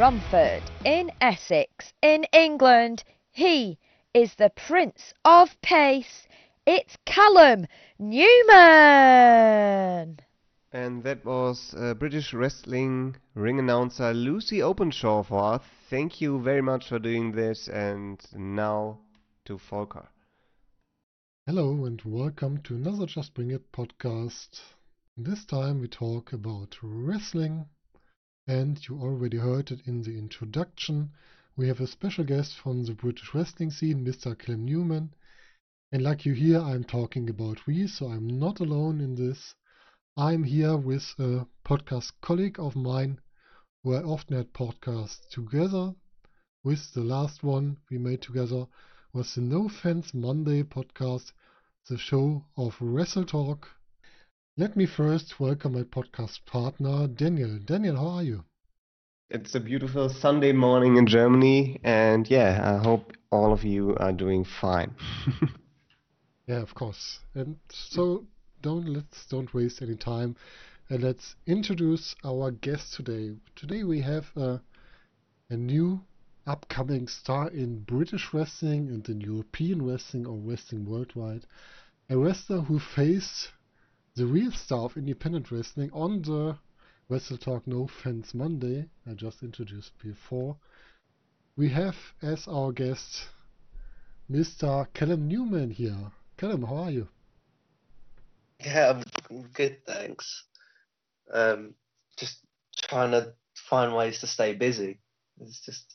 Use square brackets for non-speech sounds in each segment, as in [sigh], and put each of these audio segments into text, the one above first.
From Romford in Essex in England, he is the Prince of Pace. It's Callum Newman. And that was uh, British wrestling ring announcer Lucy Openshaw for us. Thank you very much for doing this. And now to Volker. Hello and welcome to another Just Bring It podcast. This time we talk about wrestling, and you already heard it in the introduction. We have a special guest from the British wrestling scene, Mr. Callum Newman. And like you hear, I'm talking about we, so I'm not alone in this. I'm here with a podcast colleague of mine who I often had podcasts together. With the last one we made together was the No Fans Monday podcast, the show of Wrestle Talk. Let me first welcome my podcast partner, Daniel. Daniel, how are you? It's a beautiful Sunday morning in Germany, and yeah, I hope all of you are doing fine. [laughs] yeah, of course. And so don't let's don't waste any time. And let's introduce our guest today. Today we have a, a new upcoming star in British wrestling and in European wrestling or wrestling worldwide. A wrestler who faced the real star of independent wrestling on the Wrestle Talk No Fans Monday I just introduced before. We have as our guest Mr. Callum Newman here. Callum, how are you? Yeah, I'm good, thanks. Um, just trying to find ways to stay busy. It's just,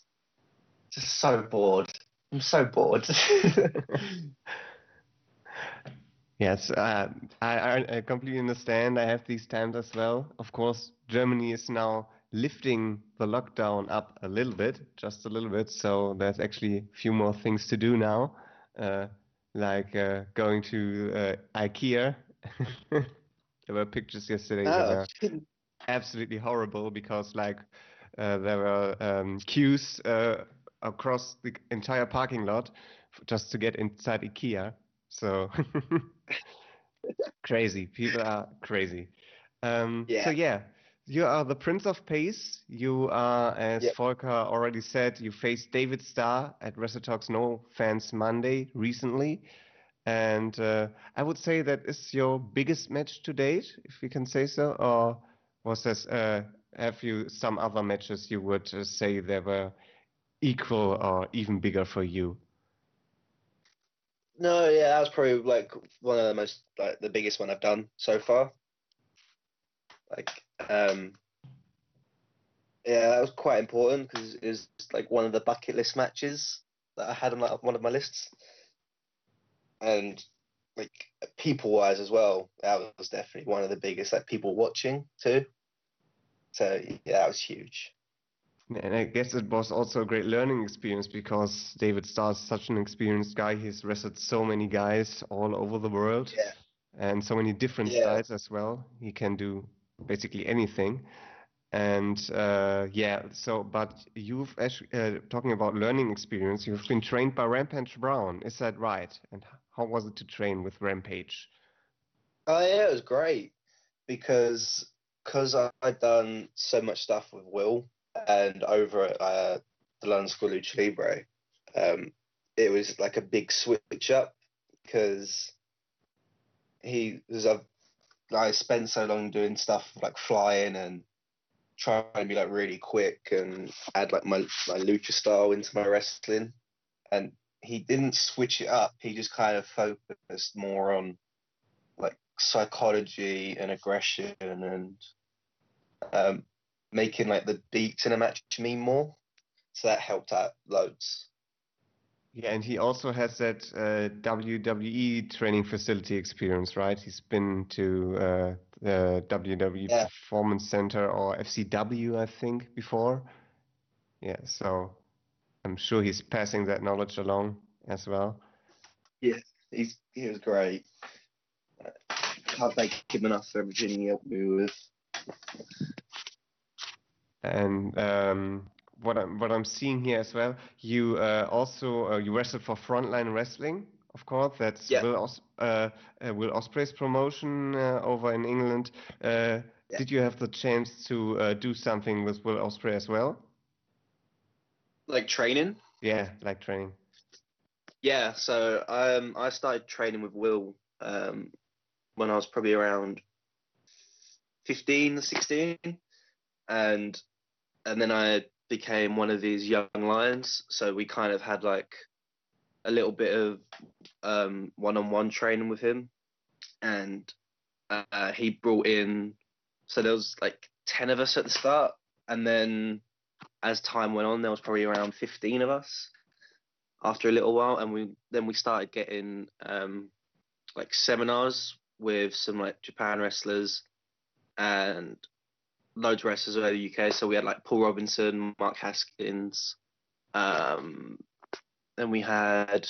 just so bored. I'm so bored. [laughs] yes, uh, I, I completely understand. I have these times as well. Of course, Germany is now lifting the lockdown up a little bit, just a little bit. So there's actually a few more things to do now, uh, like uh, going to uh, IKEA [laughs] there were pictures yesterday oh. that were absolutely horrible because like uh, there were um, queues uh, across the entire parking lot just to get inside IKEA. So [laughs] crazy. People are crazy. Um, yeah. So yeah, you are the Prince of Pace. You are, as yep. Volker already said, you faced David Starr at Wrestle Talks No Fans Monday recently. And uh, I would say that is your biggest match to date, if we can say so, or was this? Uh, have you some other matches you would uh, say they were equal or even bigger for you? No, yeah, that was probably like one of the most like the biggest one I've done so far. Like, um, yeah, that was quite important because it was like one of the bucket list matches that I had on like, one of my lists and like people wise as well, that was definitely one of the biggest like people watching too. So yeah, that was huge. And I guess it was also a great learning experience because David Starr is such an experienced guy. He's wrestled so many guys all over the world. Yeah. And so many different yeah. styles as well. He can do basically anything. And uh, yeah, so but you've actually uh, talking about learning experience. You've been trained by Rampage Brown, is that right? And how was it to train with Rampage? Oh yeah, it was great because because I'd done so much stuff with Will and over at uh, the London School of Libre, um, it was like a big switch up because he was I spent so long doing stuff like flying and trying to be like really quick and add like my my lucha style into my wrestling, and he didn't switch it up. He just kind of focused more on like psychology and aggression and um, making like the beats in a match mean more. So that helped out loads. Yeah, and he also has that uh, WWE training facility experience, right? He's been to uh, the WWE yeah. Performance Center or FCW, I think, before. Yeah, so I'm sure he's passing that knowledge along as well. Yeah, he's he was great. Can't thank him enough for everything he helped me with. And um, what I'm what I'm seeing here as well, you uh, also uh, you wrestled for Frontline Wrestling, of course. That's yeah. Will Os- uh, uh Will Ospreay's promotion uh, over in England. Uh, Yeah. did you have the chance to uh, do something with Will Ospreay as well? Like training. Yeah, like training. Yeah, so um, I started training with Will um, when I was probably around 15, 16, and and then I became one of these young lions. So we kind of had like a little bit of um, one-on-one training with him, and uh, he brought in. So there was like ten of us at the start, and then as time went on, there was probably around fifteen of us after a little while, and we then we started getting um, like seminars with some like Japan wrestlers and loads of wrestlers over the UK. So we had like Paul Robinson, Mark Haskins, um, then we had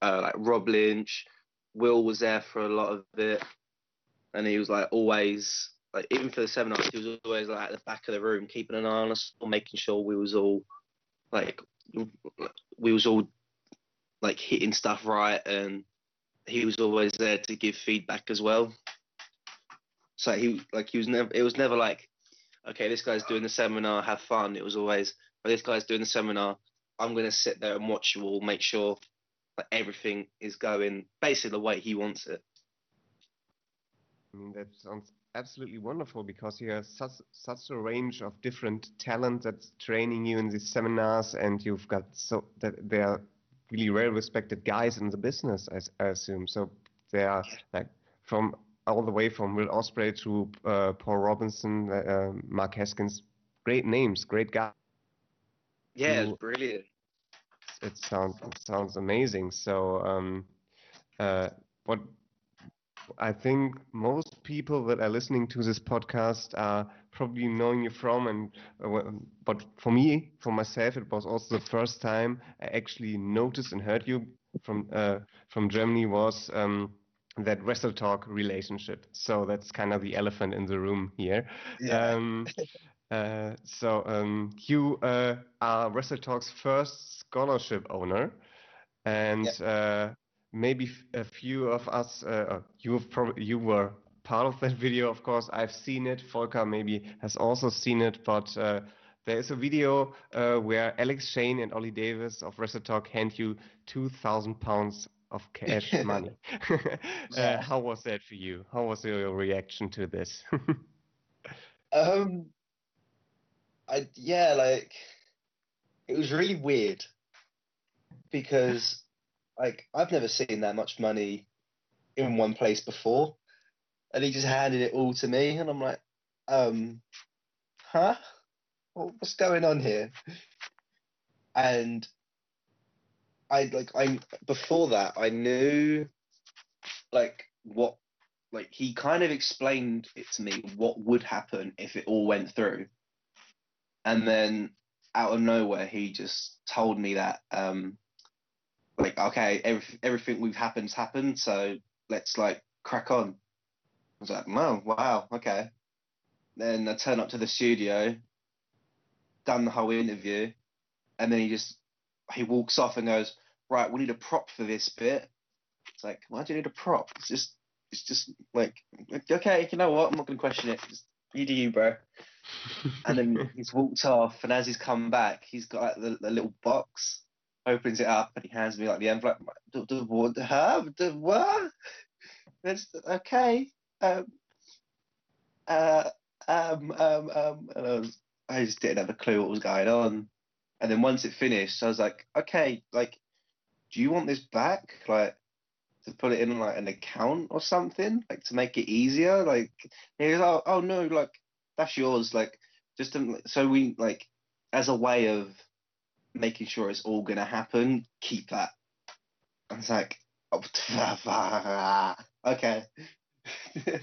uh, like Rob Lynch. Will was there for a lot of it, and he was like always like even for the seven seminars, he was always like at the back of the room, keeping an eye on us, or making sure we was all like we was all like hitting stuff right, and he was always there to give feedback as well. So he like he was never it was never like, okay, this guy's doing the seminar, have fun. It was always, oh, this guy's doing the seminar. I'm gonna sit there and watch you all, make sure that everything is going basically the way he wants it. I mean, that sounds absolutely wonderful because you have such such a range of different talent that's training you in these seminars, and you've got so that they are really well respected guys in the business, I assume. So they are like from all the way from Will Ospreay to uh, Paul Robinson, uh, uh, Mark Haskins, great names, great guys. Yeah, it's brilliant. It sounds it sounds amazing. So, um, uh, what I think most people that are listening to this podcast are probably knowing you from, and uh, but for me, for myself, it was also the first time I actually noticed and heard you from uh, from Germany was um, that Wrestle Talk relationship. So that's kind of the elephant in the room here. [laughs] Um, uh, so um, you uh, are Wrestle Talk's first scholarship owner, and uh, maybe f- a few of us, uh, uh, you you were part of that video, of course. I've seen it. Volker maybe has also seen it, but uh, there is a video uh, where Alex Shane and Ollie Davis of Wrestle Talk hand you two thousand pounds of [laughs] cash money. [laughs] uh, how was that for you? How was your reaction to this? [laughs] Um, I yeah, like it was really weird because like I've never seen that much money in one place before, and he just handed it all to me, and I'm like, um, huh? What's going on here? And I like I before that I knew like what like he kind of explained it to me what would happen if it all went through. And then out of nowhere he just told me that um like okay every, everything we've happened's happened so let's like crack on. I was like oh wow okay. Then i turn up to the studio done the whole interview and then he just he walks off and goes right we need a prop for this bit it's like why do you need a prop it's just it's just like okay you know what i'm not going to question it just you do you bro [laughs] and then he's walked off, and as he's come back, he's got like, the, the little box, opens it up, and he hands me like the envelope. Like, "The- the what? The what? That's okay. Um, uh, um, um, um, and I was, I just didn't have a clue what was going on. And then once it finished, I was like, okay, like, do you want this back? Like, to put it in like an account or something, like to make it easier? Like, he was, oh, oh no, like that's yours. Like, just to, so we like as a way of making sure it's all gonna happen, keep that. I was like, oh, [laughs] okay. [laughs]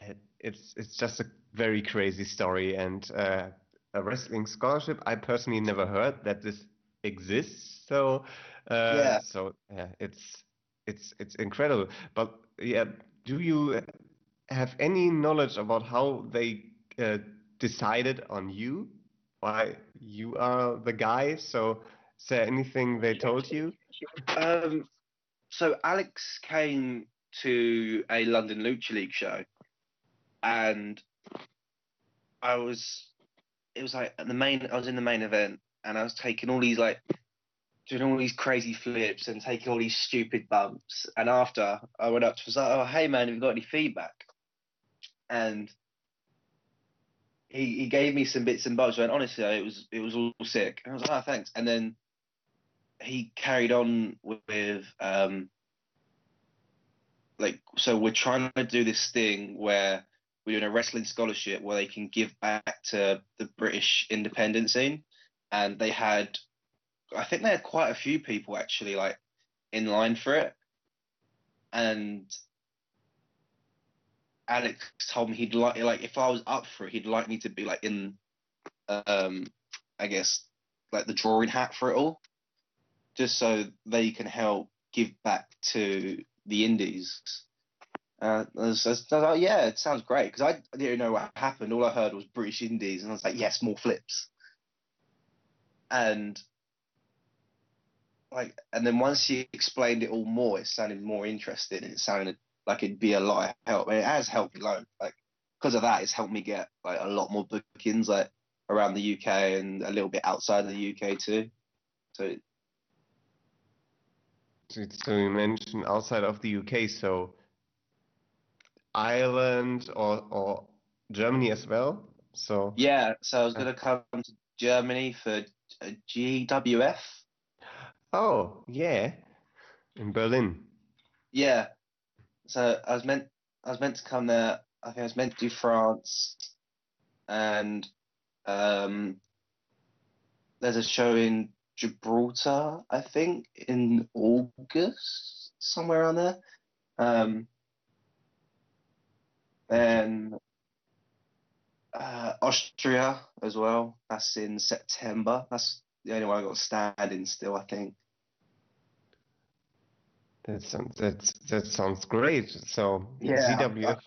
It- It's it's just a very crazy story and uh, a wrestling scholarship. I personally never heard that this exists. So uh, Yeah. so yeah, it's it's it's incredible. But yeah, do you have any knowledge about how they uh, decided on you? Why you are the guy? So is there anything they told you? Um, so Alex came to a London Lucha League show, and I was, it was like the main. I was in the main event, and I was taking all these like doing all these crazy flips and taking all these stupid bumps. And after I went up to was like, "Oh, hey man, have you got any feedback?" And he he gave me some bits and bobs. Went honestly, it was it was all sick. And I was like, "Oh, thanks." And then he carried on with um like so we're trying to do this thing where we're doing a wrestling scholarship where they can give back to the British independent scene, and they had, I think they had quite a few people actually like in line for it, and Alex told me he'd like like if I was up for it, he'd like me to be like in, um, I guess like the drawing hat for it all, just so they can help give back to the indies. Uh, I was, I was like, yeah, it sounds great because I, I didn't know what happened. All I heard was British Indies, and I was like, yes, more flips. And like, and then once he explained it all more, it sounded more interesting. and It sounded like it'd be a lot of help. And it has helped me. Like because of that, it's helped me get like a lot more bookings like around the UK and a little bit outside of the UK too. So so you mentioned outside of the UK, so Ireland or or Germany as well. So yeah, so I was gonna come to Germany for uh, GWF. oh yeah, in Berlin. Yeah. So I was meant I was meant to come there. I think I was meant to do France, and um, there's a show in Gibraltar, I think, in August, somewhere around there. Um, then uh, Austria as well. That's in September. That's the only one I got standing still, I think. That sounds that's that sounds great. So Yeah. GWF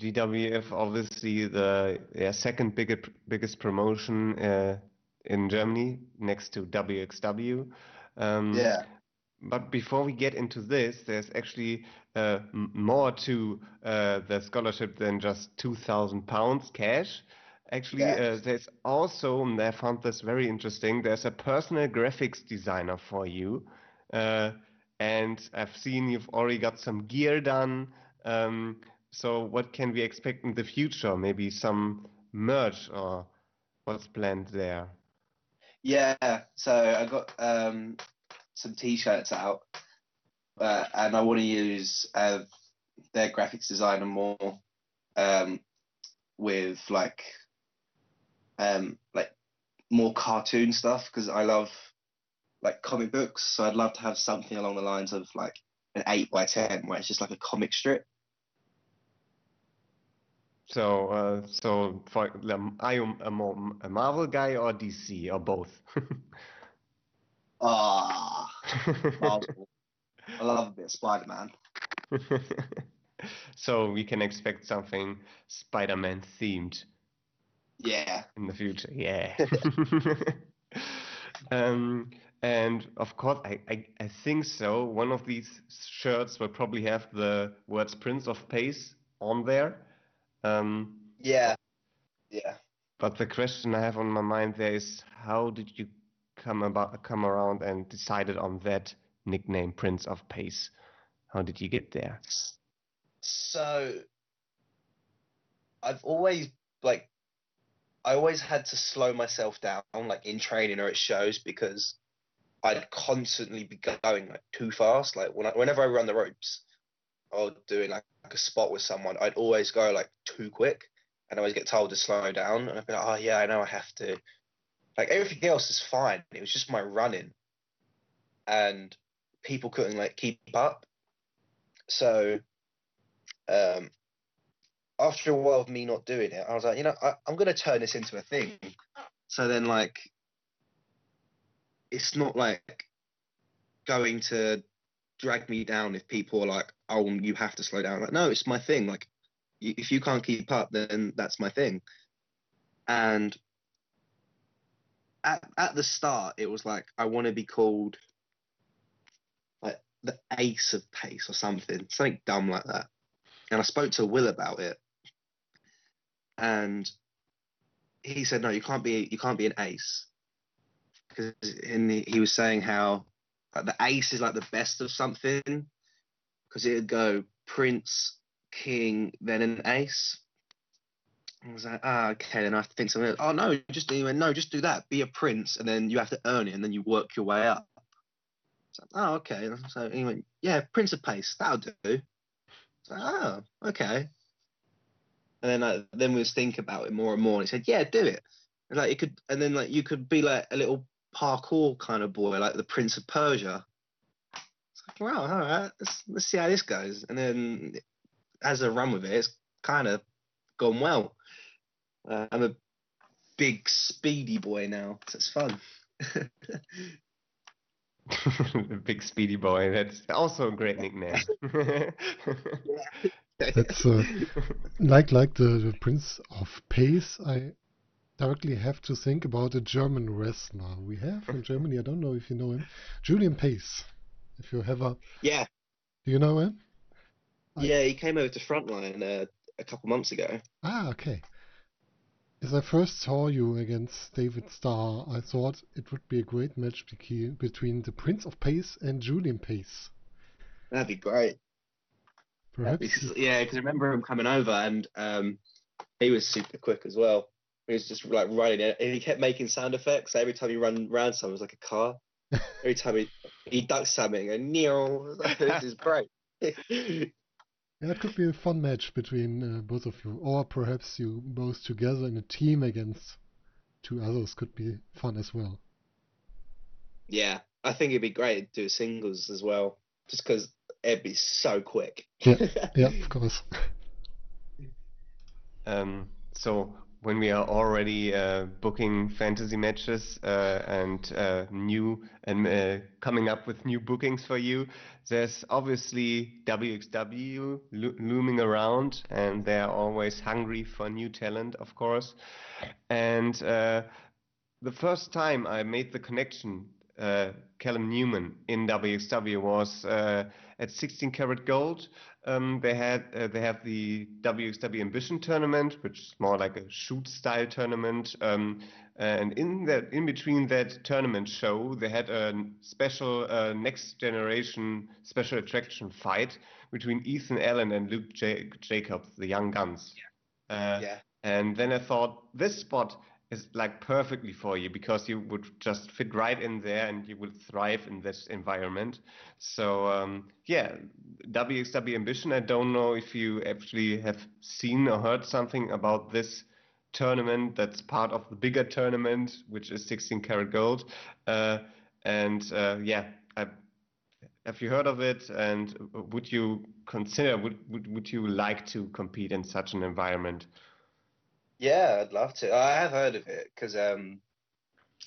GWF [laughs] obviously the yeah, second biggest biggest promotion uh, in Germany next to WXW. Um, Yeah. But before we get into this, there's actually uh, m- more to uh, the scholarship than just two thousand pounds cash. Actually, Yeah. uh, there's also, and I found this very interesting. There's a personal graphics designer for you, uh, and I've seen you've already got some gear done. Um, so what can we expect in the future? Maybe some merch or what's planned there? Yeah, so I got um, some t-shirts out, uh, and I want to use uh, their graphics designer more um, with like um, like more cartoon stuff because I love like comic books. So I'd love to have something along the lines of like an eight by ten where it's just like a comic strip. So, uh, so for um, are you a more a Marvel guy or DC or both? [laughs] Ah, [laughs] Marvel. I love a bit Spider-Man. [laughs] So we can expect something Spider-Man themed Yeah, in the future. Yeah. [laughs] Um, and of course, I, I, I think so. One of these shirts will probably have the words Prince of Pace on there. Um, yeah, yeah. But the question I have on my mind there is how did you come about come around and decided on that nickname Prince of Pace? How did you get there? So I've always like I always had to slow myself down like in training or at shows because I'd constantly be going like too fast. Like when I, whenever I run the ropes or doing like, a spot with someone, I'd always go like too quick and I always get told to slow down and I'd be like, Oh yeah, I know I have to. Like everything else is fine. It was just my running. And people couldn't like keep up. So um, after a while of me not doing it, I was like, you know, I, I'm to turn this into a thing. So then, like, it's not like going to drag me down if people are like, oh, you have to slow down. Like, no, it's my thing. Like, if you can't keep up, then that's my thing. And at, at the start, it was like, I want to be called like the ace of pace or something, something dumb like that and I spoke to Will about it, and he said, "No, you can't be. You can't be an ace." Because he, he was saying how like, the ace is like the best of something, because it would go prince, king, then an ace. I was like, ah, okay, then I have to think something. Else. Oh no, just he went, no, just do that. Be a prince, and then you have to earn it, and then you work your way up. So, oh, okay. So he went, yeah, Prince of Pace, that'll do. So, oh, okay. And then like, then we was think about it more and more. And he said, yeah, do it. And like you could, and then like you could be like a little parkour kind of boy, like the Prince of Persia. It's like, wow, all right, let's let's see how this goes. And then as I run with it, it's kind of gone well. Uh, I'm a big speedy boy now, so it's fun. [laughs] the big speedy boy. That's also a great nickname. That's uh, like like the, the Prince of Pace. I directly have to think about a German wrestler we have from Germany. I don't know if you know him, Julian Pace. If you have a yeah, do you know him? Yeah, he came over to Frontline uh, a couple months ago. Ah, okay. As I first saw you against David Starr, I thought it would be a great match between the Prince of Pace and Julian Pace. That'd be great. Perhaps. Be, yeah, because I remember him coming over and um, he was super quick as well. He was just like running it, and he kept making sound effects. Every time he ran around something, it was like a car. [laughs] Every time he he ducked something, and Neil, [laughs] this is great. [laughs] Yeah, it could be a fun match between uh, both of you, or perhaps you both together in a team against two others could be fun as well. Yeah, I think it'd be great to do singles as well, just because it'd be so quick. Yeah, [laughs] yeah, of course. Um, so when we are already uh, booking fantasy matches uh, and uh, new and uh, coming up with new bookings for you, there's obviously WXW lo looming around, and they're always hungry for new talent, of course. And uh, the first time I made the connection, uh, Callum Newman in WXW was at 16 Carat Gold um, they had uh, they have the WXW Ambition tournament, which is more like a shoot style tournament. Um, and in that in between that tournament show, they had a special uh, next generation special attraction fight between Ethan Allen and Luke J- Jacobs, the young guns. Yeah. Uh, yeah. And then I thought this spot is like perfectly for you because you would just fit right in there and you would thrive in this environment. So um, yeah, WXW Ambition. I don't know if you actually have seen or heard something about this tournament that's part of the bigger tournament, which is 16 Carat Gold. Uh, and uh, yeah, I, have you heard of it? And would you consider would, would would you like to compete in such an environment? Yeah, I'd love to. I have heard of it because um,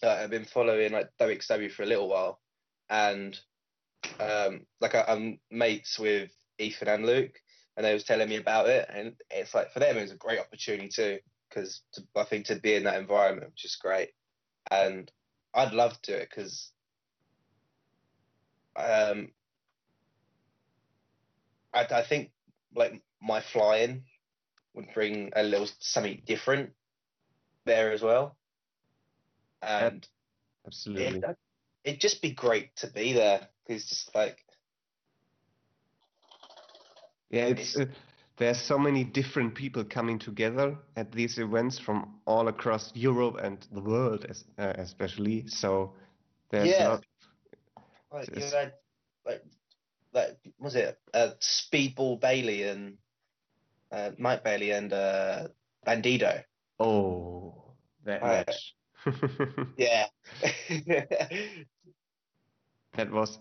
I've been following like WXW for a little while, and um, like I, am mates with Ethan and Luke, and they was telling me about it, and it's like for them it was a great opportunity too, because I think to be in that environment was just great, and I'd love to do it because um, I, I think like my flying would bring a little something different there as well. And absolutely, it, it'd just be great to be there. It's just like, yeah, it's. Uh, there's so many different people coming together at these events from all across Europe and the world, as, uh, especially. So there's yeah. Not, like you had like like was it uh, Speedball Bailey and uh, Mike Bailey and uh, Bandido. Oh, that uh, match. [laughs] yeah. [laughs] that was.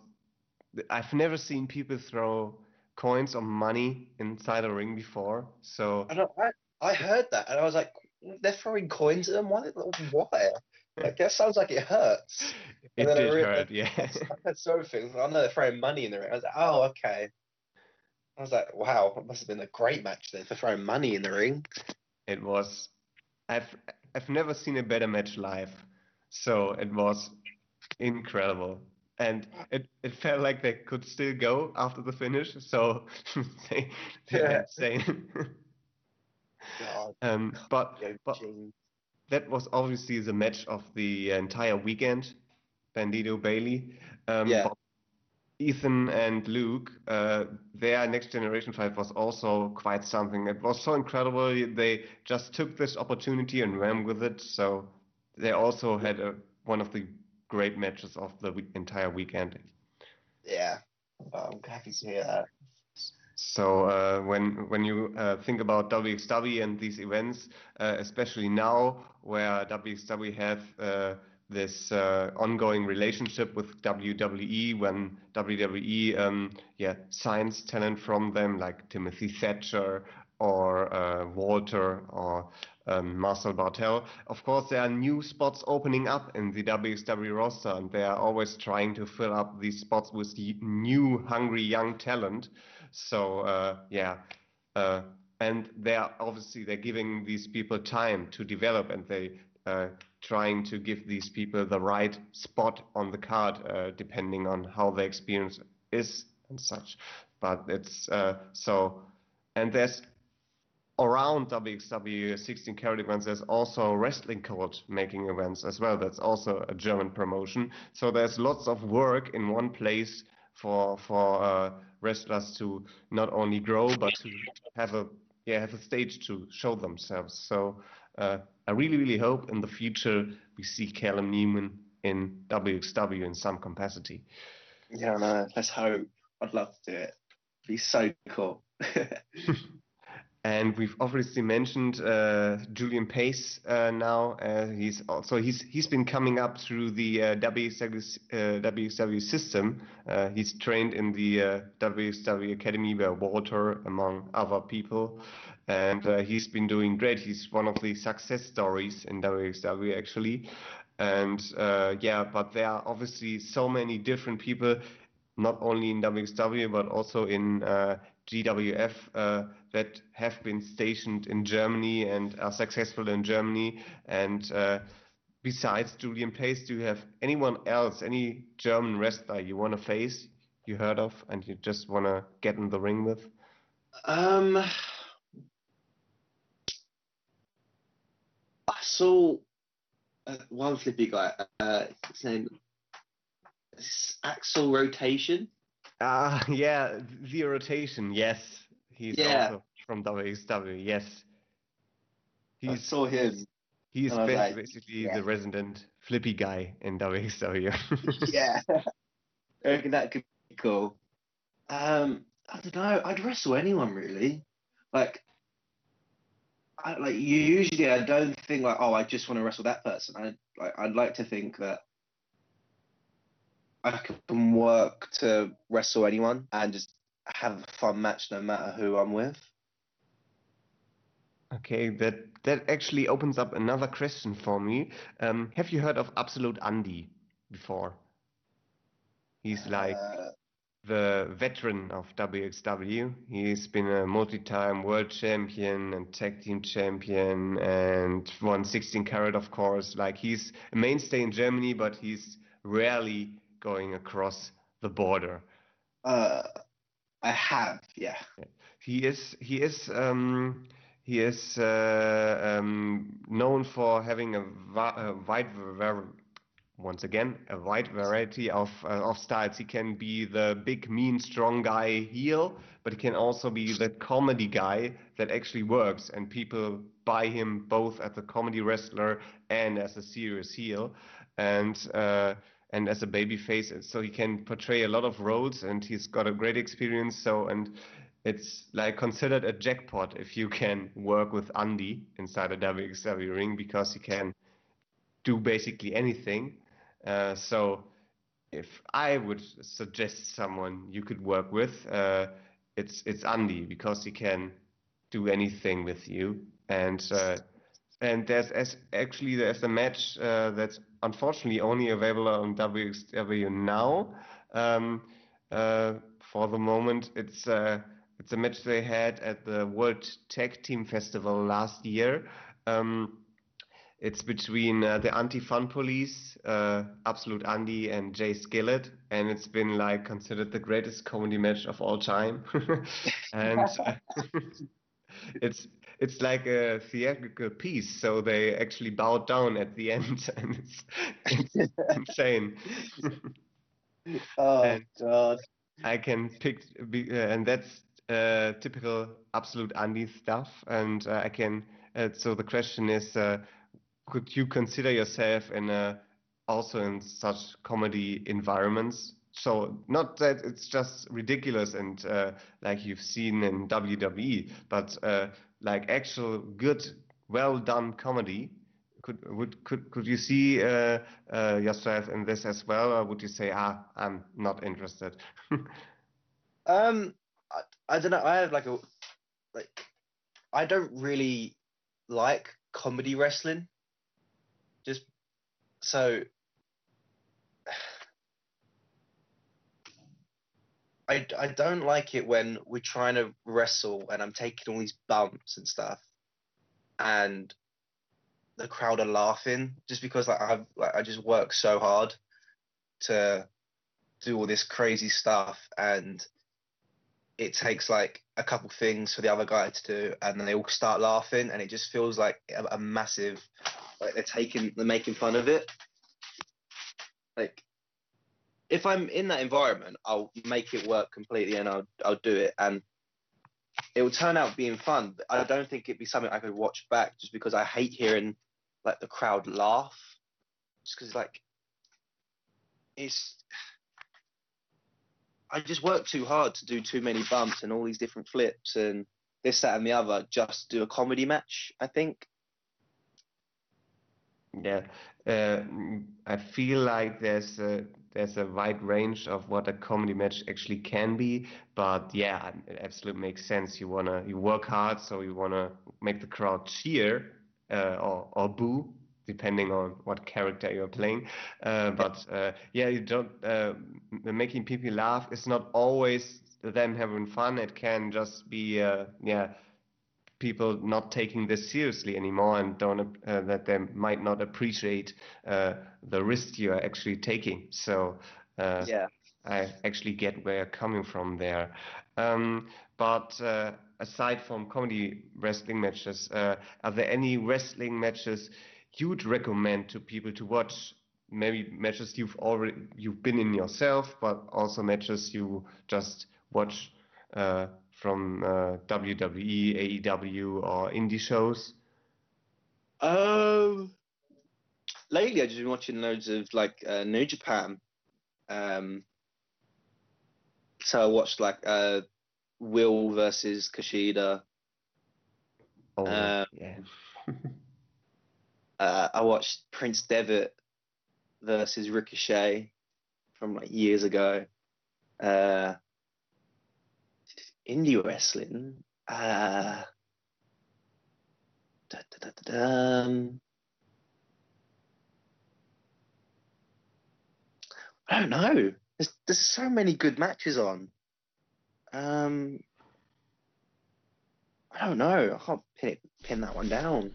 I've never seen people throw coins or money inside a ring before. So I, I, I heard that and I was like, they're throwing coins at them. Why? Why? Like that sounds like it hurts. [laughs] It did hurt, yeah. I had so things. I know they're throwing money in the ring. I was like, oh, okay. I was like, wow, it must have been a great match there for throwing money in the ring. It was. I've I've never seen a better match live, so it was incredible, and it, it felt like they could still go after the finish. So [laughs] they they yeah. saying. [laughs] God. Um, but but that was obviously the match of the entire weekend. Bandido Bailey. Um, Yeah. Ethan and Luke, uh, their next generation fight was also quite something. It was so incredible. They just took this opportunity and ran with it. So they also had a, one of the great matches of the week, entire weekend. Yeah. Oh, I'm happy to hear that. So uh, when when you uh, think about WXW and these events, uh, especially now where WXW have uh, this uh, ongoing relationship with WWE, when WWE um, yeah signs talent from them like Timothy Thatcher or uh, Walter or um, Marcel Bartel. Of course, there are new spots opening up in the WXW roster, and they are always trying to fill up these spots with new, hungry young talent. So uh, yeah, uh, and they are obviously they're giving these people time to develop, and they uh, trying to give these people the right spot on the card, uh, depending on how their experience is and such. But it's uh, so, and there's around WXW 16 carat events, there's also Wrestling Code making events as well. That's also a German promotion. So there's lots of work in one place for for uh, wrestlers to not only grow but to have a yeah have a stage to show themselves. So uh, I really really hope in the future we see Callum Newman in WXW in some capacity. Yeah, no, let's hope. I'd love to do it. It'd be so cool. [laughs] And we've obviously mentioned uh, Julian Pace uh, now. Uh, he's also he's he's been coming up through the uh, WXW, uh, system. Uh, he's trained in the WXW Academy by Walter, among other people, and he's been doing great. He's one of the success stories in WXW actually. And yeah, but there are obviously so many different people, not only in WXW but also in GWF that have been stationed in Germany and are successful in Germany. And uh, besides Julian Pace, do you have anyone else, any German wrestler you want to face, you heard of, and you just want to get in the ring with? um, I saw uh, one flippy guy. Uh, his name Axel Rotation. Ah, yeah, the rotation. Yes, he's Yeah. also from WXW. Yes, I he's saw him. he's and I was ba- like, basically yeah. the resident flippy guy in WXW. [laughs] yeah. I reckon that could be cool. Um, I don't know. I'd wrestle anyone really. Like, I like usually I don't think like, oh, I just want to wrestle that person. I like I'd like to think that I can work to wrestle anyone and just have a fun match no matter who I'm with. Okay, that that actually opens up another question for me. Um, have you heard of Absolute Andy before? He's like Uh, the veteran of WXW. He's been a multi-time world champion and tag team champion and won 16 Carat, of course. Like he's a mainstay in Germany, but he's rarely going across the border. uh, I have, yeah. He is he is um, he is uh, um, known for having a, a wide once again a wide variety of uh, of styles. He can be the big, mean, strong guy heel, but he can also be the comedy guy that actually works, and people buy him both as a comedy wrestler and as a serious heel, and. Uh, and as a baby face, so he can portray a lot of roles, and he's got a great experience. So, and it's like considered a jackpot if you can work with Andy inside a WXW ring because he can do basically anything. Uh, so if I would suggest someone you could work with, uh, it's it's Andy because he can do anything with you. And uh, and there's as actually there's a match uh, that's unfortunately only available on WXW now. Um, uh, for the moment, it's uh, it's a match they had at the World Tag Team Festival last year. Um, it's between uh, the Anti-Fun Police, uh, Absolute Andy, and Jay Skillett, and it's been like considered the greatest comedy match of all time. [laughs] and uh, [laughs] it's it's like a theatrical piece, so they actually bow down at the [laughs] end, and it's, it's [laughs] insane. [laughs] Oh And- God. I can pick, uh, and that's uh, typical absolute Andy stuff. And uh, I can. Uh, so the question is, uh, could you consider yourself in a also in such comedy environments? So not that it's just ridiculous and uh, like you've seen in WWE, but uh, like actual good, well done comedy. Could would could could you see uh, uh, yourself in this as well, or would you say, ah, I'm not interested? [laughs] Um, I, I don't know. I have like a like. I don't really like comedy wrestling. Just so. I, I don't like it when we're trying to wrestle and I'm taking all these bumps and stuff, and the crowd are laughing just because like I've like I just work so hard to do all this crazy stuff and it takes like a couple things for the other guy to do and then they all start laughing and it just feels like a, a massive like they're taking they're making fun of it. Like if i'm in that environment i'll make it work completely and i'll i'll do it and it will turn out being fun but i don't think it'd be something i could watch back just because i hate hearing like the crowd laugh just because like it's I just work too hard to do too many bumps and all these different flips and this, that, and the other just do a comedy match. I think. Yeah, uh, I feel like there's a there's a wide range of what a comedy match actually can be, but yeah, it absolutely makes sense. You wanna you work hard, so you wanna make the crowd cheer uh, or or boo, depending on what character you're playing. Uh, but uh, yeah, you don't uh, making people laugh is not always them having fun. It can just be uh, yeah people not taking this seriously anymore and don't uh, that they might not appreciate uh, the risk you are actually taking. So uh, Yeah. I actually get where you're coming from there. Um, but uh, aside from comedy wrestling matches, uh, are there any wrestling matches you'd recommend to people to watch? Maybe matches you've already you've been in yourself, but also matches you just watch uh, from uh, WWE, AEW, or indie shows. Um. Lately, I've just been watching loads of like uh, New Japan. Um. So I watched like uh, Will versus Kushida. Oh, Um, yeah. [laughs] Uh, I watched Prince Devitt versus Ricochet from like years ago. Uh, indie wrestling. Uh, da, da, da, dum. I don't know. There's there's so many good matches on. Um, I don't know. I can't pin it, pin that one down.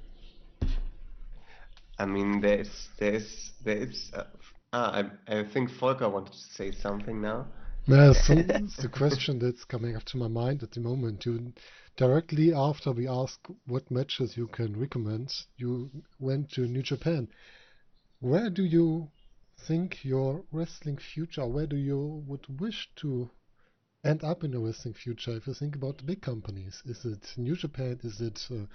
I mean, there's there's there's. Uh, ah, I I think Volker wanted to say something now. [laughs] So it's question that's coming up to my mind at the moment. You directly after we ask what matches you can recommend, you went to New Japan. Where do you think your wrestling future, where do you would wish to end up in your wrestling future? If you think about the big companies, is it New Japan? Is it uh,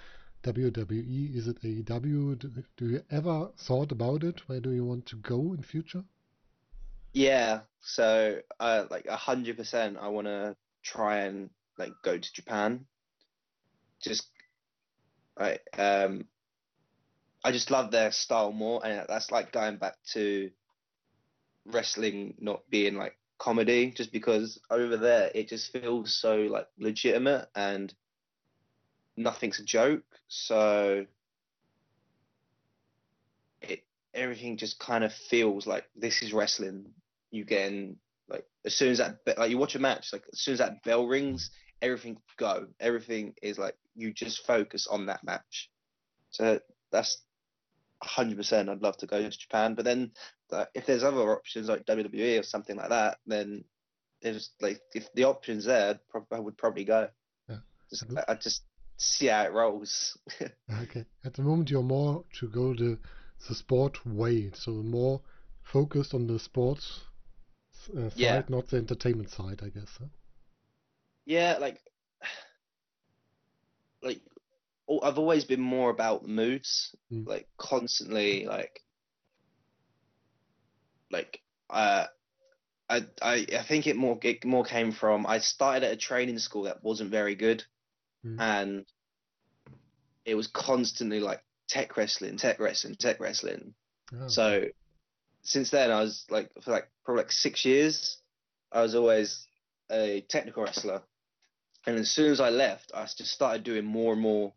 WWE? Is it AEW? Do, do you ever thought about it? Where do you want to go in future? Yeah, so uh, like a hundred percent, I want to try and like go to Japan. Just, right, um, I just love their style more, and that's like going back to wrestling not being like comedy, just because over there it just feels so like legitimate and nothing's a joke. So it everything just kind of feels like this is wrestling. You getting like as soon as that like you watch a match, like as soon as that bell rings, everything go. Everything is like you just focus on that match. So that's hundred percent. I'd love to go to Japan, but then uh, if there's other options like WWE or something like that, then there's like if the options there, prob- I would probably go. Yeah. Just, I just see how it rolls. [laughs] Okay. At the moment, you're more to go the the sport way, so more focused on the sports uh, side, Yeah. not the entertainment side, I guess. Huh? Yeah, like [sighs] like al- I've always been more about the moves, Mm. like constantly like like uh I I I think it more it more came from I started at a training school that wasn't very good Mm. and it was constantly like tech wrestling, tech wrestling, tech wrestling. Ah, So since then, I was like for like probably like six years, I was always a technical wrestler, and as soon as I left, I just started doing more and more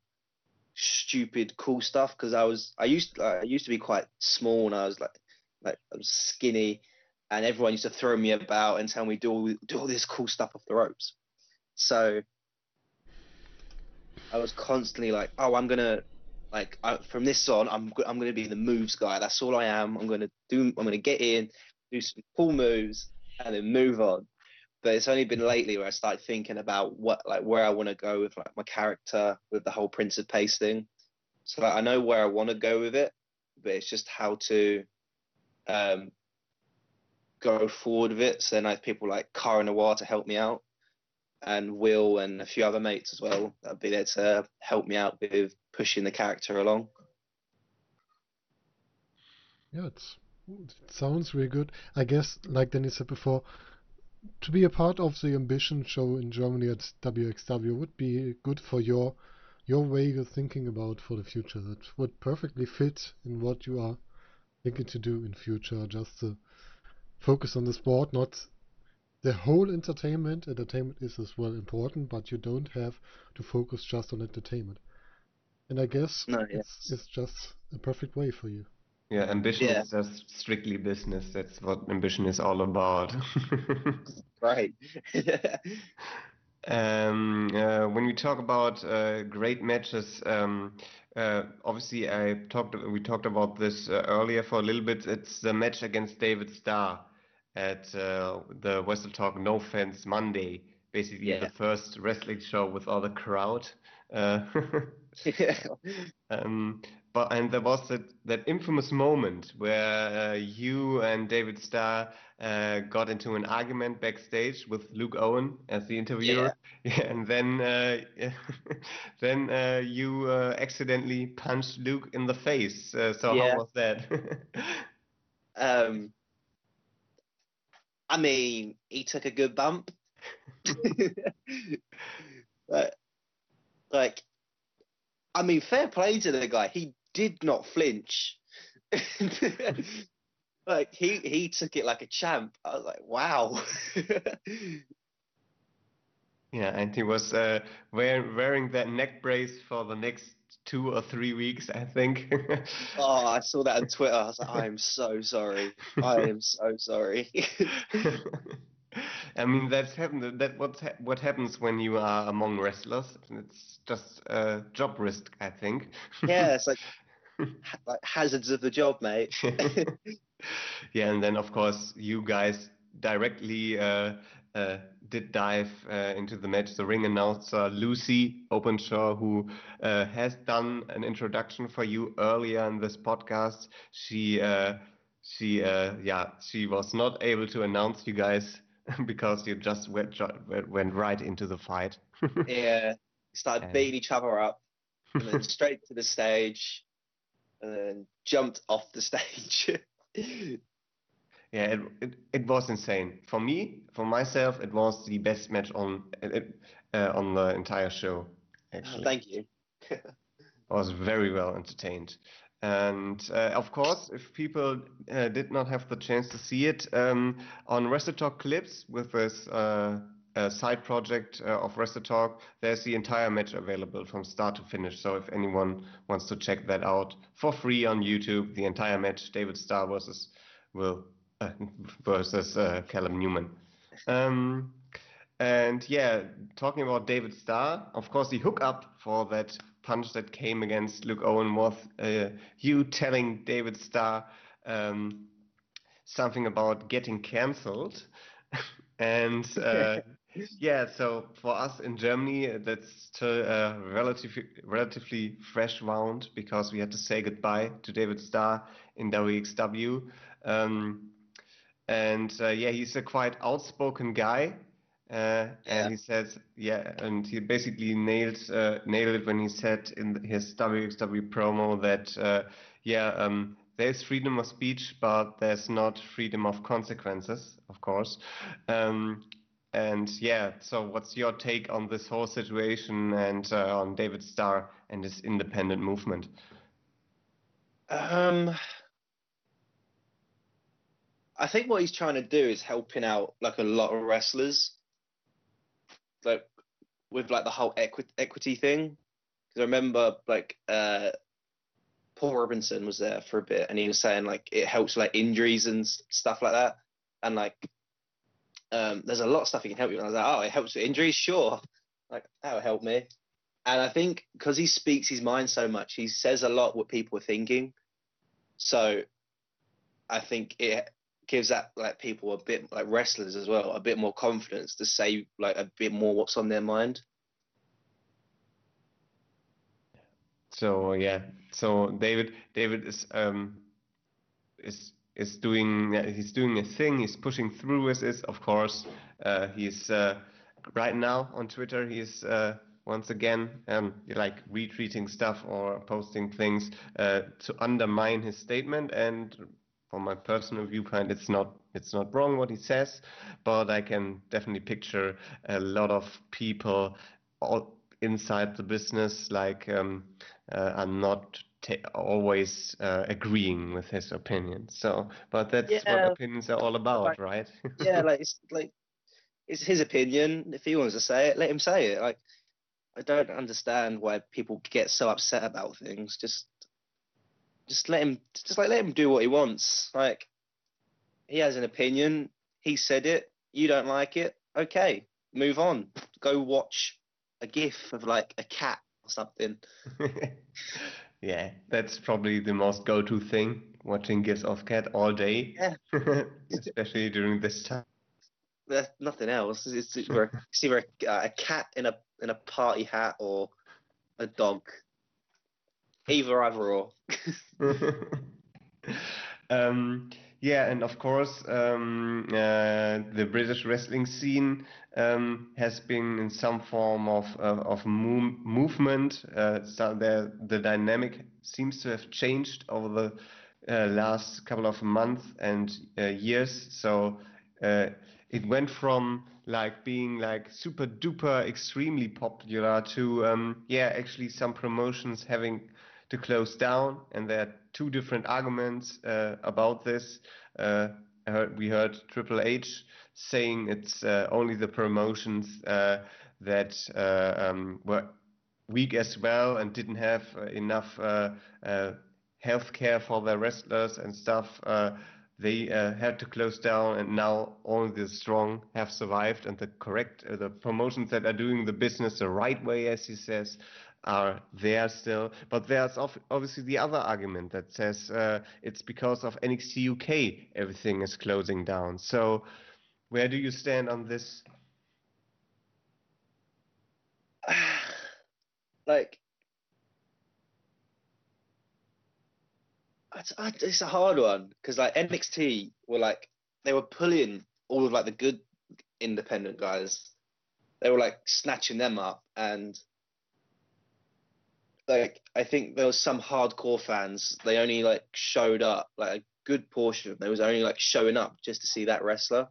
stupid, cool stuff because I was I used I used to be quite small and I was like like I was skinny, and everyone used to throw me about and tell me do all, do all this cool stuff off the ropes. So I was constantly like, oh, I'm gonna like I, from this on, I'm I'm gonna be the moves guy. That's all I am. I'm gonna do. I'm gonna get in, do some cool moves, and then move on. But it's only been lately where I started thinking about what like where I want to go with like my character with the whole Prince of Pace thing. So like, I know where I want to go with it, but it's just how to um go forward with it. So then I have people like Cara Noir to help me out, and Will and a few other mates as well that'll be there to help me out with pushing the character along. Yeah, it's, it sounds really good. I guess, like Danny said before, to be a part of the Ambition show in Germany at WXW would be good for your your way of thinking about for the future. That would perfectly fit in what you are thinking to do in future. Just to focus on the sport, not the whole entertainment. Entertainment is as well important, but you don't have to focus just on entertainment. And I guess No, yeah. it's it's just a perfect way for you. Yeah, ambition Yeah. is just strictly business. That's what ambition is all about. [laughs] Right. Um, uh, when we talk about uh, great matches, um, uh, obviously I talked we talked about this uh, earlier for a little bit. It's the match against David Starr at uh, the Wrestle Talk No Fans Monday, basically Yeah. the first wrestling show without a crowd. [laughs] Uh, [laughs] Um, but and there was that, that infamous moment where uh, you and David Starr uh, got into an argument backstage with Luke Owen as the interviewer, yeah. [laughs] and then uh, [laughs] then uh, you uh, accidentally punched Luke in the face. Uh, so Yeah. how was that? um, I mean, he took a good bump. like, like, I mean, fair play to the guy. He did not flinch. [laughs] like he he took it like a champ. I was like, wow. [laughs] yeah, and he was uh, wear, wearing that neck brace for the next two or three weeks, I think. [laughs] oh, I saw that on Twitter. I was like, I am so sorry. I am so sorry. I mean, that's happened. That what ha- what happens when you are among wrestlers. It's just a job risk, I think. yeah, it's like ha- [laughs] like hazards of the job, mate. [laughs] yeah, and then of course you guys directly uh, uh, did dive uh, into the match. The ring announcer Lucy Openshaw, who uh, has done an introduction for you earlier in this podcast, she uh, she uh, yeah she was not able to announce you guys [laughs] because you just went went right into the fight. [laughs] yeah, started And- beating each other up, and then [laughs] straight to the stage, and then jumped off the stage. Yeah, it, it it was insane. For me, for myself, it was the best match on it, uh, on the entire show. Actually, Thank you. I was very well entertained. And uh, of course, if people uh, did not have the chance to see it, um, on Wrestle Talk Clips with this uh, side project uh, of Wrestle Talk, there's the entire match available from start to finish. So if anyone wants to check that out for free on YouTube, the entire match, David Starr versus Will uh, [laughs] versus uh, Callum Newman. Um, and yeah, talking about David Starr, of course, the hookup for that punch that came against Luke Owen was uh, you telling David Starr um, something about getting cancelled. [laughs] and uh, [laughs] yeah, so for us in Germany, that's still a relatively relatively fresh round because we had to say goodbye to David Starr in WXW. Um, and uh, yeah, he's a quite outspoken guy. Uh, Yeah. and he says, yeah, and he basically nailed uh, nailed it when he said in his WXW promo that, uh, yeah, um, there's freedom of speech, but there's not freedom of consequences, of course. Um, and yeah, so what's your take on this whole situation and uh, on David Starr and his independent movement? Um, I think what he's trying to do is helping out like a lot of wrestlers, like with like the whole equi- equity thing. Because I remember like uh, Paul Robinson was there for a bit, and he was saying like it helps like injuries and stuff like that, and like um, there's a lot of stuff he can help you. And I was like, oh, it helps with injuries, sure, like that'll help me. And I think because he speaks his mind so much, he says a lot what people are thinking. So I think it gives that like people a bit like wrestlers as well a bit more confidence to say like a bit more what's on their mind. So yeah, so David David is um is is doing he's doing a thing. He's pushing through with this. Of course, uh, he's uh, right now on Twitter. He's uh, once again um, like retweeting stuff or posting things uh, to undermine his statement. And from my personal viewpoint, it's not it's not wrong what he says, but I can definitely picture a lot of people all inside the business like um, uh, are not ta always uh, agreeing with his opinion. So, but that's what opinions are all about, like- right? [laughs] Yeah, like it's like it's his opinion. If he wants to say it, let him say it. Like I don't understand why people get so upset about things. Just just let him just like let him do what he wants. Like he has an opinion. He said it. You don't like it. Okay, move on. Go watch a gif of like a cat or something. [laughs] yeah, that's probably the most go-to thing. Watching GIFs of cat all day, Yeah. [laughs] especially during this time. There's nothing else. It's, it's it's either a, uh, a cat in a in a party hat or a dog. Either, either or. [laughs] um, yeah, and of course, um, uh, the British wrestling scene um, has been in some form of of, of mo movement. Uh, so the the dynamic seems to have changed over the uh, last couple of months and uh, years. So uh, it went from like being like super duper extremely popular to um, yeah, actually some promotions having to close down, and there are two different arguments uh, about this. Uh, we heard Triple H saying it's uh, only the promotions uh, that uh, um, were weak as well and didn't have enough uh, uh, health care for their wrestlers and stuff. They had to close down, and now only the strong have survived, and the correct, the promotions that are doing the business the right way, as he says, are there still. But there's obviously the other argument that says uh, it's because of NXT UK everything is closing down. So, where do you stand on this? [sighs] like it's, it's a hard one because like NXT were like they were pulling all of like the good independent guys. They were like snatching them up and like I think there was some hardcore fans. They only like showed up like a good portion. They was only like showing up just to see that wrestler.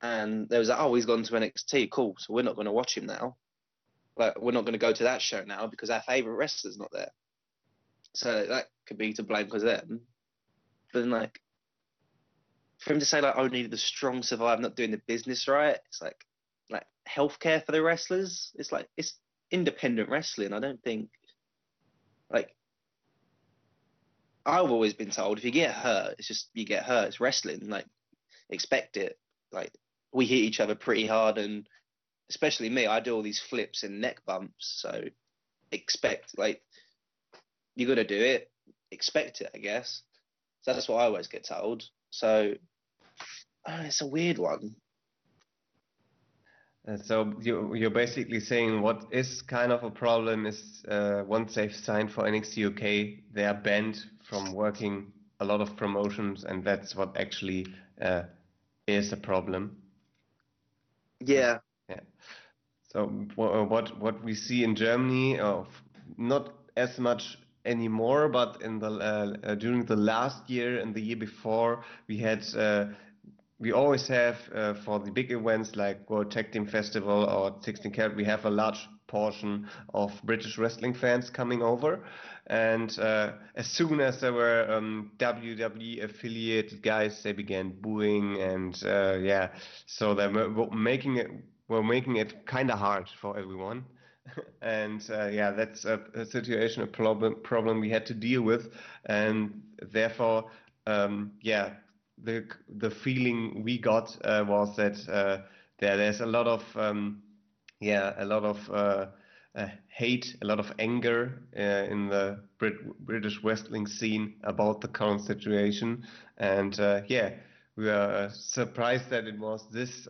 And there was like, oh, he's gone to NXT. Cool. So we're not going to watch him now like we're not going to go to that show now because our favorite wrestler's not there. So that could be to blame because them. But then like for him to say like only the strong survive, not doing the business right, it's like like healthcare for the wrestlers. It's like it's independent wrestling. I don't think like I've always been told if you get hurt, it's just you get hurt. It's wrestling. Like expect it. Like we hit each other pretty hard and especially me, I do all these flips and neck bumps, so expect like you're gonna do it, expect it, I guess. So that's what I always get told. So it's a weird one. Uh, so you, you're basically saying what is kind of a problem is uh, once they've signed for NXT UK, they are banned from working a lot of promotions, and that's what actually uh, is a problem. Yeah. Yeah. So what what we see in Germany, of not as much anymore, but in the uh, uh, during the last year and the year before, we had uh, we always have uh, for the big events like World Tag Team Festival or 16 Carat, we have a large portion of British wrestling fans coming over. And uh, as soon as there were um, WWE affiliated guys, they began booing, and uh, yeah, so they were making it were making it kind of hard for everyone. [laughs] and uh, yeah, that's a, a, situation, a problem problem we had to deal with, and therefore, um, yeah, the the feeling we got uh, was that uh, there there's a lot of um, yeah a lot of uh, uh hate, a lot of anger uh, in the Brit- British wrestling scene about the current situation, and uh, yeah, we were surprised that it was this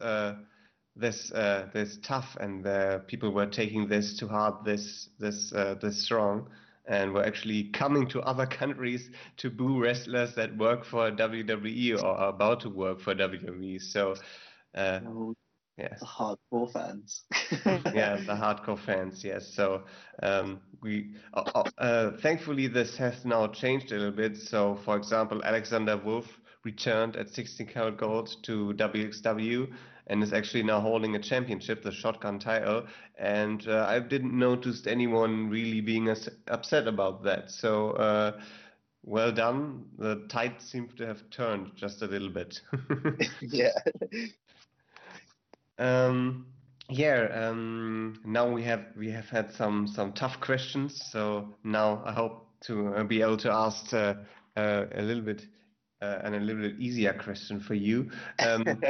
this this tough, and people were taking this to heart, this this this strong and were actually coming to other [laughs] countries to boo wrestlers that work for WWE or are about to work for WWE. So, uh, oh, yes, the hardcore fans. [laughs] yeah, the hardcore fans. Yes. So um, we, uh, uh, uh, thankfully, this has now changed a little bit. So, for example, Alexander Wolf returned at 16 Carat Gold to WXW and is actually now holding a championship, the shotgun title. And uh, I didn't notice anyone really being as upset about that. So uh, well done. The tide seems to have turned just a little bit. [laughs] yeah. Um, yeah. Um, now we have we have had some some tough questions. So now I hope to uh, be able to ask uh, uh, a little bit uh, and a little bit easier question for you. Um, [laughs]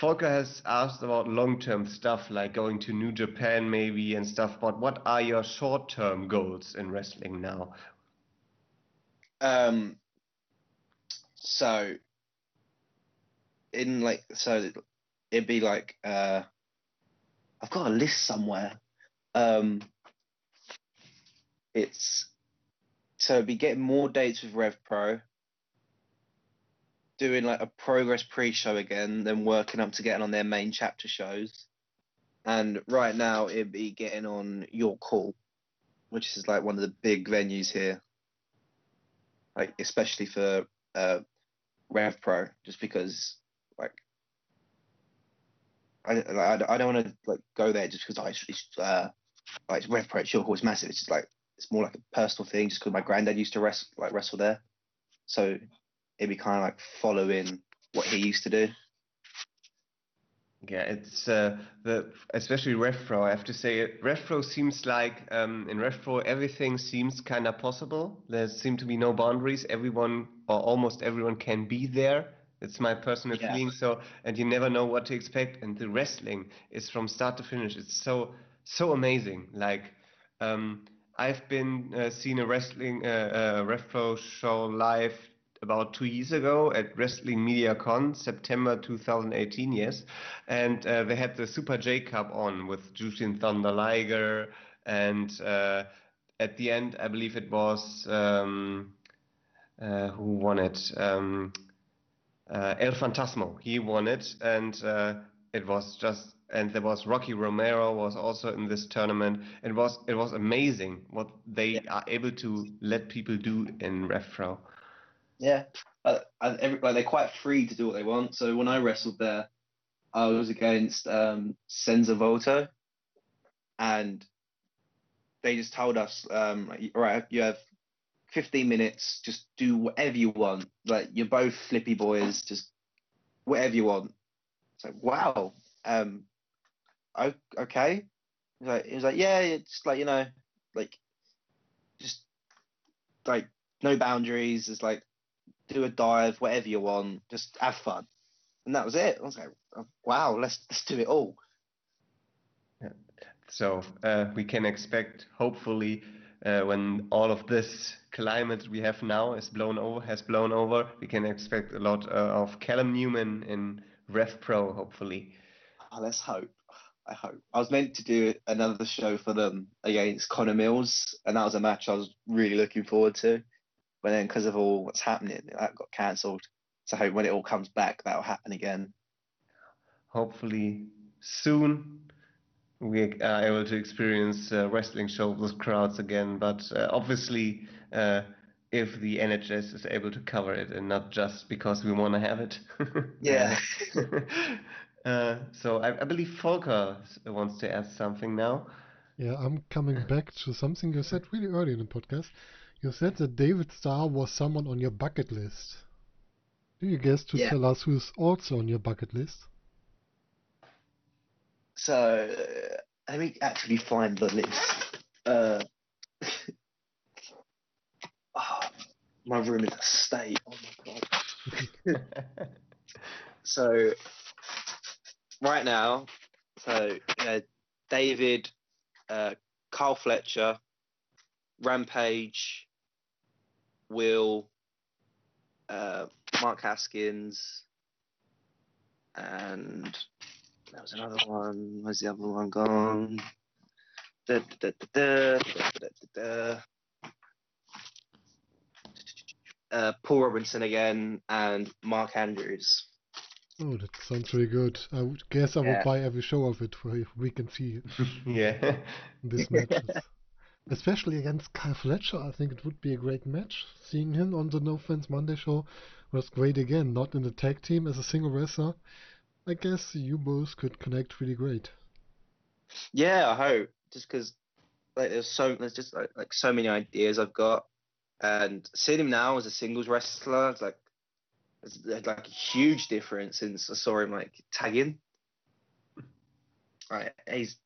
Volker has asked about long-term stuff like going to New Japan maybe and stuff, but what are your short-term goals in wrestling now? Um, so in like so it'd be like uh I've got a list somewhere. Um it's so it'd be getting more dates with Rev Pro doing like a progress pre-show again, then working up to getting on their main chapter shows. And right now it'd be getting on York Hall, which is like one of the big venues here. Like especially for uh, Rev Pro, just because like I, I, I don't want to like go there just because I it's, uh, like Rev Pro at York Hall is massive. It's just like it's more like a personal thing, just because my granddad used to wrestle like wrestle there. So it'd be kind of like following what he used to do. Yeah, it's uh, the especially RevPro. I have to say, RevPro seems like um, in RevPro everything seems kind of possible. There seem to be no boundaries. Everyone or almost everyone can be there. It's my personal yeah. feeling. So, and you never know what to expect. And the wrestling is from start to finish. It's so so amazing. Like um, I've been uh, seen a wrestling uh, uh, RevPro show live about two years ago at Wrestling Media Con, September 2018, yes. And uh, they had the Super J Cup on with Jushin Thunder Liger. And uh, at the end, I believe it was um, uh, who won it? Um, uh, El Fantasmo. He won it. And uh, it was just and there was Rocky Romero was also in this tournament. It was it was amazing what they yeah. are able to let people do in RevPro. Yeah, uh, like they're quite free to do what they want. So when I wrestled there, I was against um, Senza Volto, and they just told us, um, like, right, you have 15 minutes, just do whatever you want. Like you're both flippy boys, just whatever you want. It's like wow, um, okay. He was like, he was like, yeah, it's like you know, like just like no boundaries. It's like do a dive, whatever you want, just have fun. And that was it. I was like, wow, let's let's do it all. Yeah. So uh, we can expect, hopefully, uh, when all of this climate we have now is blown over, has blown over, we can expect a lot uh, of Callum Newman in Rev Pro, hopefully. Oh, let's hope. I hope. I was meant to do another show for them against Connor Mills, and that was a match I was really looking forward to. But then, because of all what's happening, that got cancelled. So hope when it all comes back, that'll happen again. Hopefully soon we are able to experience uh, wrestling shows with crowds again. But uh, obviously, uh, if the NHS is able to cover it and not just because we want to have it. [laughs] Yeah. [laughs] uh, so I, I believe Volker wants to ask something now. Yeah, I'm coming back to something you said really early in the podcast. You said that David Starr was someone on your bucket list. Do you guess to Yeah. tell us who's also on your bucket list? So uh, let me actually find the list. Uh, oh, [laughs] my room is a state. Oh my god. [laughs] So right now, so uh, David, uh, Kyle Fletcher, Rampage, Will, uh, Mark Haskins, and there was another one. Where's the other one gone? Da, da, da, da, da, da, da, da. Uh, Paul Robinson again and Mark Andrews. Oh, that sounds really good. I would guess I would buy every show of it for if we can see [laughs] yeah. these matches. Especially against Kyle Fletcher, I think it would be a great match. Seeing him on the No Fans Monday show was great again, not in the tag team as a single wrestler. I guess you both could connect really great. Yeah, I hope. Just because like there's so there's just like, like so many ideas I've got, and seeing him now as a singles wrestler, it's like it's like a huge difference since I saw him like tagging. Right, he's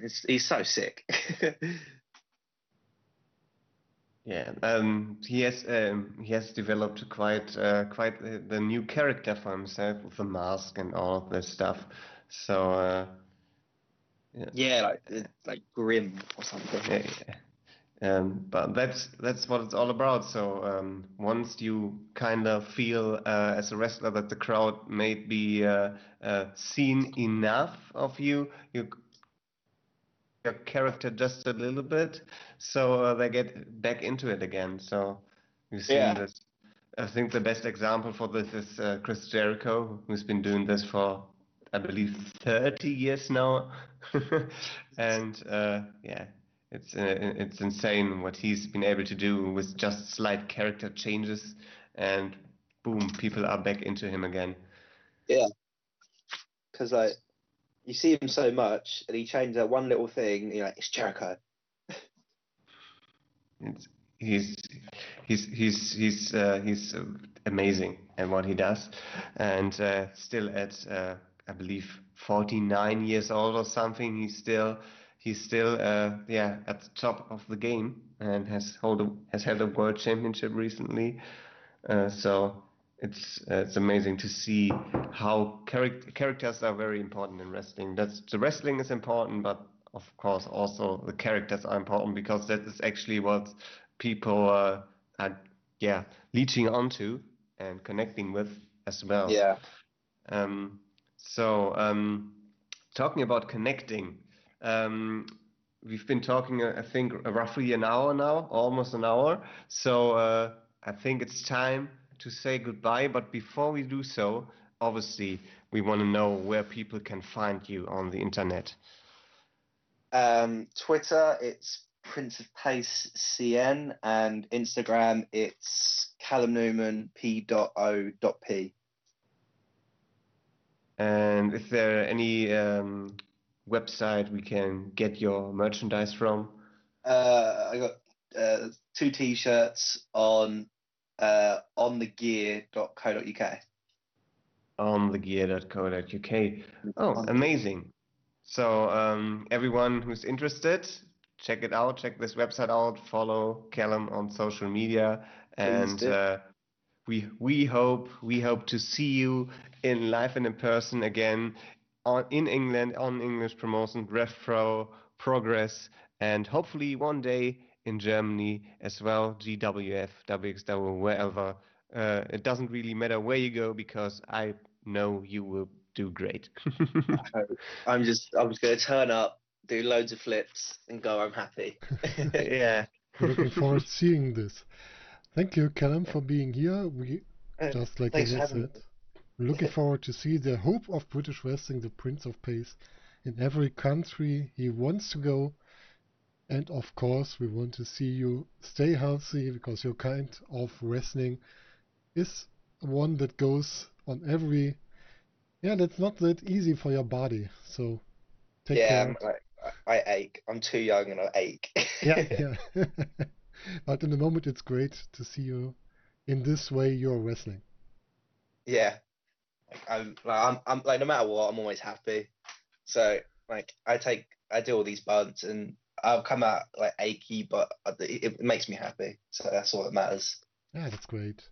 he's, he's so sick. [laughs] Yeah, um, he has um, he has developed quite uh, quite uh, the new character for himself with the mask and all of this stuff. So uh, yeah, like it's like grim or something. yeah, yeah. Um, but that's that's what it's all about. So um, once you kind of feel uh, as a wrestler that the crowd may be uh, uh, seen enough of you, you your character just a little bit, so uh, they get back into it again. So you see Yeah. this. I think the best example for this is uh, Chris Jericho, who's been doing this for, I believe, 30 years now, [laughs] and uh, yeah, it's uh, it's insane what he's been able to do with just slight character changes, and boom, people are back into him again. Yeah, because like you see him so much, and he changes that one little thing. You're like, it's Jericho. It's, he's he's he's he's uh, he's amazing at what he does, and uh, still at uh, I believe 49 years old or something. He's still he's still uh, yeah at the top of the game and has hold a, has held a world championship recently. Uh, so it's uh, it's amazing to see how charac- characters are very important in wrestling. That's the wrestling is important, but of course also the characters are important because that is actually what people uh, are yeah leeching onto and connecting with as well. Yeah. Um, so, um, talking about connecting, um, we've been talking, uh, I think, roughly an hour now, almost an hour. So, uh, I think it's time to say goodbye. But before we do so, obviously, we want to know where people can find you on the internet. Um, Twitter, it's Prince of Pace CN, and Instagram, it's Callum Newman P. O. P. And is there any um, website we can get your merchandise from? Uh, I got uh, two T-shirts on uh, onthegear.co.uk. on thegear.co.uk. Oh, amazing. So, um, everyone who's interested, check it out, check this website out, follow Callum on social media, and uh, we we hope we hope to see you in live and in person again on in England on English promotion, RevPro, Progress, and hopefully one day in Germany as well, GWF, WXW, wherever. Uh, it doesn't really matter where you go because I know you will do great. [laughs] I'm just I'm just gonna turn up, do loads of flips, and go. I'm happy. [laughs] [laughs] yeah. Looking forward to seeing this. Thank you, Callum, for being here. We Uh, just like Thanks you said, looking forward to see the hope of British wrestling, the Prince of Pace, in every country he wants to go. And of course, we want to see you stay healthy because your kind of wrestling is one that goes on every. Yeah, that's not that easy for your body. So take yeah, care. I, I ache. I'm too young and I ache. yeah, [laughs] yeah. [laughs] but in the moment, it's great to see you in this way you're wrestling. yeah. Like, I'm like I'm I'm like no matter what, I'm always happy. So like I take I do all these bunts and I'll come out like achy, but it, it makes me happy. So that's all that matters. Yeah, that's great.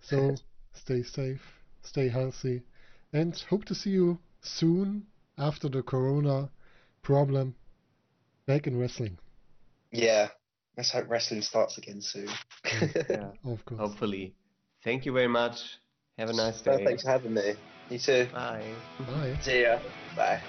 So [laughs] stay safe, stay healthy, and hope to see you soon after the corona problem back in wrestling. Yeah. Let's hope wrestling starts again soon. yeah. [laughs] Of course. Hopefully. Thank you very much. Have a nice No, day. thanks for having me. You too. Bye. Bye. See ya. Bye.